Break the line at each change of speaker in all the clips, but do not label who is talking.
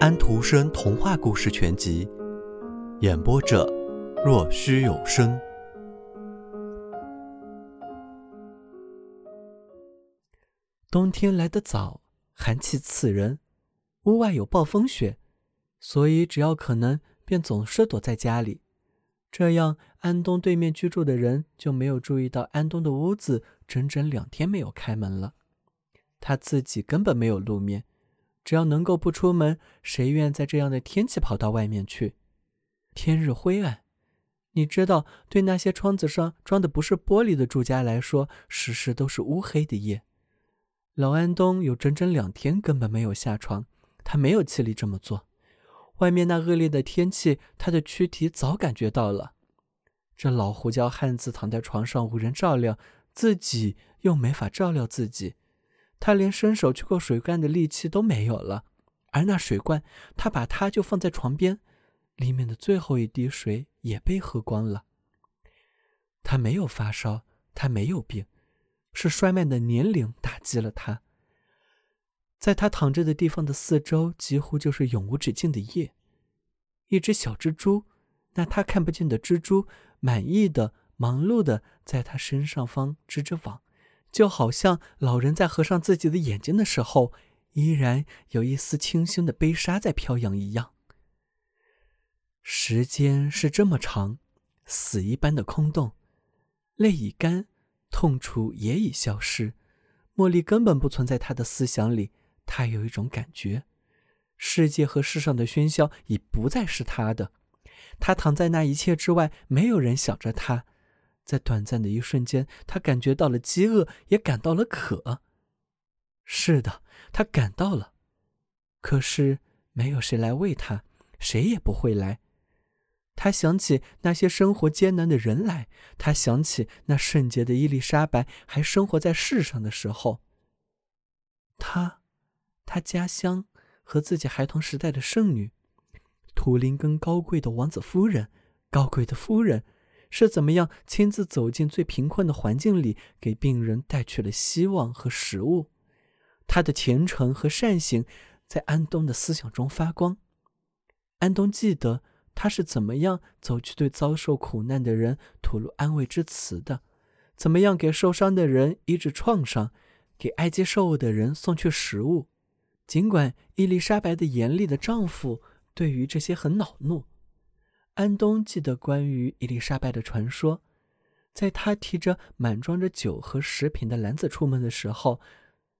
安徒生童话故事全集》，演播者：若虚有声。
冬天来得早，寒气刺人，屋外有暴风雪，所以只要可能，便总是躲在家里。这样，安东对面居住的人就没有注意到安东的屋子整整两天没有开门了。他自己根本没有露面。只要能够不出门，谁愿在这样的天气跑到外面去？天日灰暗，你知道，对那些窗子上装的不是玻璃的住家来说，时时都是乌黑的夜。老安东有整整两天根本没有下床，他没有气力这么做。外面那恶劣的天气，他的躯体早感觉到了。这老胡椒汉子躺在床上无人照料，自己又没法照料自己。他连伸手去够水罐的力气都没有了，而那水罐，他把它就放在床边，里面的最后一滴水也被喝光了。他没有发烧，他没有病，是衰迈的年龄打击了他。在他躺着的地方的四周，几乎就是永无止境的夜。一只小蜘蛛，那他看不见的蜘蛛，满意的、忙碌的在他身上方织着网。就好像老人在合上自己的眼睛的时候，依然有一丝清新的悲沙在飘扬一样。时间是这么长，死一般的空洞，泪已干，痛楚也已消失。茉莉根本不存在他的思想里，他有一种感觉，世界和世上的喧嚣已不再是他的。他躺在那一切之外，没有人想着他。在短暂的一瞬间，他感觉到了饥饿，也感到了渴。是的，他感到了，可是没有谁来喂他，谁也不会来。他想起那些生活艰难的人来，他想起那圣洁的伊丽莎白还生活在世上的时候。他，他家乡和自己孩童时代的圣女，图林根高贵的王子夫人，高贵的夫人。是怎么样亲自走进最贫困的环境里，给病人带去了希望和食物？他的虔诚和善行在安东的思想中发光。安东记得他是怎么样走去对遭受苦难的人吐露安慰之词的，怎么样给受伤的人医治创伤，给挨饥受的人送去食物。尽管伊丽莎白的严厉的丈夫对于这些很恼怒。安东记得关于伊丽莎白的传说，在她提着满装着酒和食品的篮子出门的时候，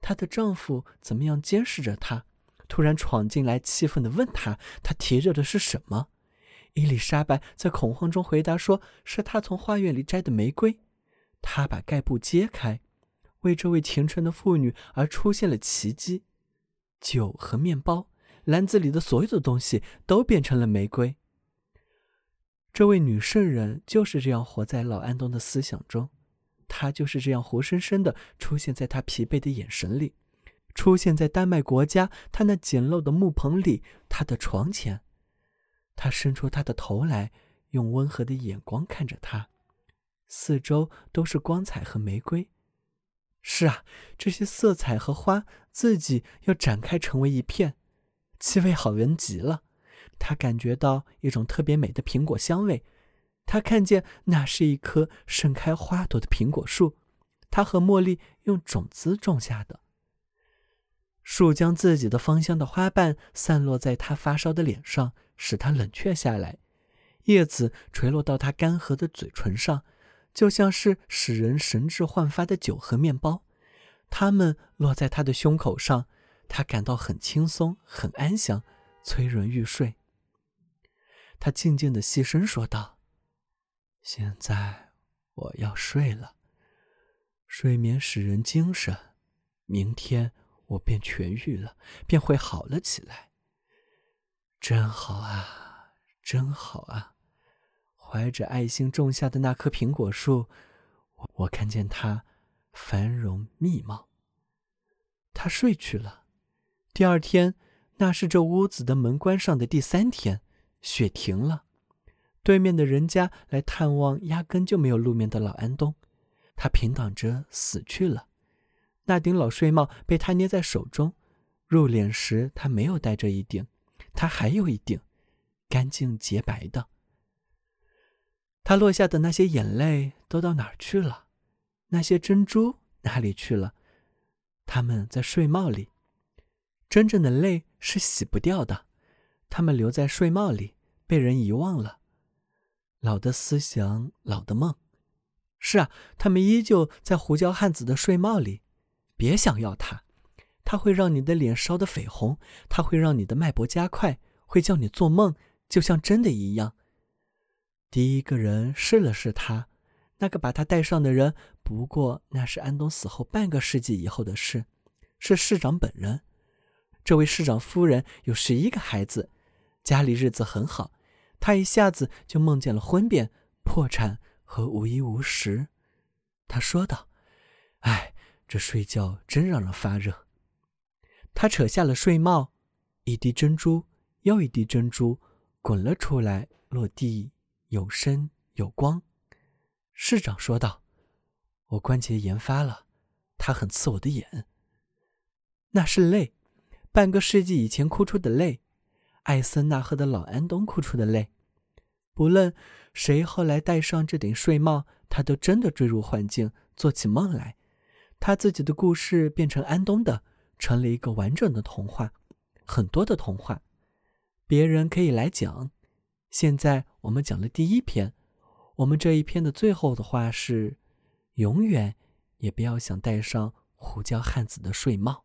她的丈夫怎么样监视着她？突然闯进来，气愤地问她：“她提着的是什么？”伊丽莎白在恐慌中回答说：“是她从花园里摘的玫瑰。”她把盖布揭开，为这位虔诚的妇女而出现了奇迹：酒和面包，篮子里的所有的东西都变成了玫瑰。这位女圣人就是这样活在老安东的思想中，她就是这样活生生的出现在他疲惫的眼神里，出现在丹麦国家他那简陋的木棚里，他的床前。他伸出他的头来，用温和的眼光看着他，四周都是光彩和玫瑰。是啊，这些色彩和花自己要展开成为一片，气味好闻极了。他感觉到一种特别美的苹果香味，他看见那是一棵盛开花朵的苹果树，他和茉莉用种子种下的。树将自己的芳香的花瓣散落在他发烧的脸上，使他冷却下来；叶子垂落到他干涸的嘴唇上，就像是使人神志焕发的酒和面包。它们落在他的胸口上，他感到很轻松，很安详，催人欲睡。他静静的细声说道：“现在我要睡了。睡眠使人精神，明天我便痊愈了，便会好了起来。真好啊，真好啊！怀着爱心种下的那棵苹果树，我我看见它繁荣密茂。他睡去了。第二天，那是这屋子的门关上的第三天。”雪停了，对面的人家来探望压根就没有露面的老安东，他平躺着死去了。那顶老睡帽被他捏在手中，入殓时他没有戴这一顶，他还有一顶，干净洁白的。他落下的那些眼泪都到哪儿去了？那些珍珠哪里去了？他们在睡帽里。真正的泪是洗不掉的，他们留在睡帽里，被人遗忘了。老的思想，老的梦。是啊，他们依旧在胡椒汉子的睡帽里。别想要它，它会让你的脸烧得绯红，它会让你的脉搏加快，会叫你做梦，就像真的一样。第一个人试了试它，那个把他带上的人，不过那是安东死后半个世纪以后的事，是市长本人。这位市长夫人有十一个孩子，家里日子很好。他一下子就梦见了婚变、破产和无衣无食。他说道：“哎，这睡觉真让人发热。”他扯下了睡帽，一滴珍珠又一滴珍珠滚了出来，落地有声有光。市长说道：“我关节炎发了，它很刺我的眼。那是泪，半个世纪以前哭出的泪。”艾森纳赫的老安东哭出的泪，不论谁后来戴上这顶睡帽，他都真的坠入幻境，做起梦来。他自己的故事变成安东的，成了一个完整的童话，很多的童话，别人可以来讲。现在我们讲了第一篇，我们这一篇的最后的话是：永远也不要想戴上胡椒汉子的睡帽。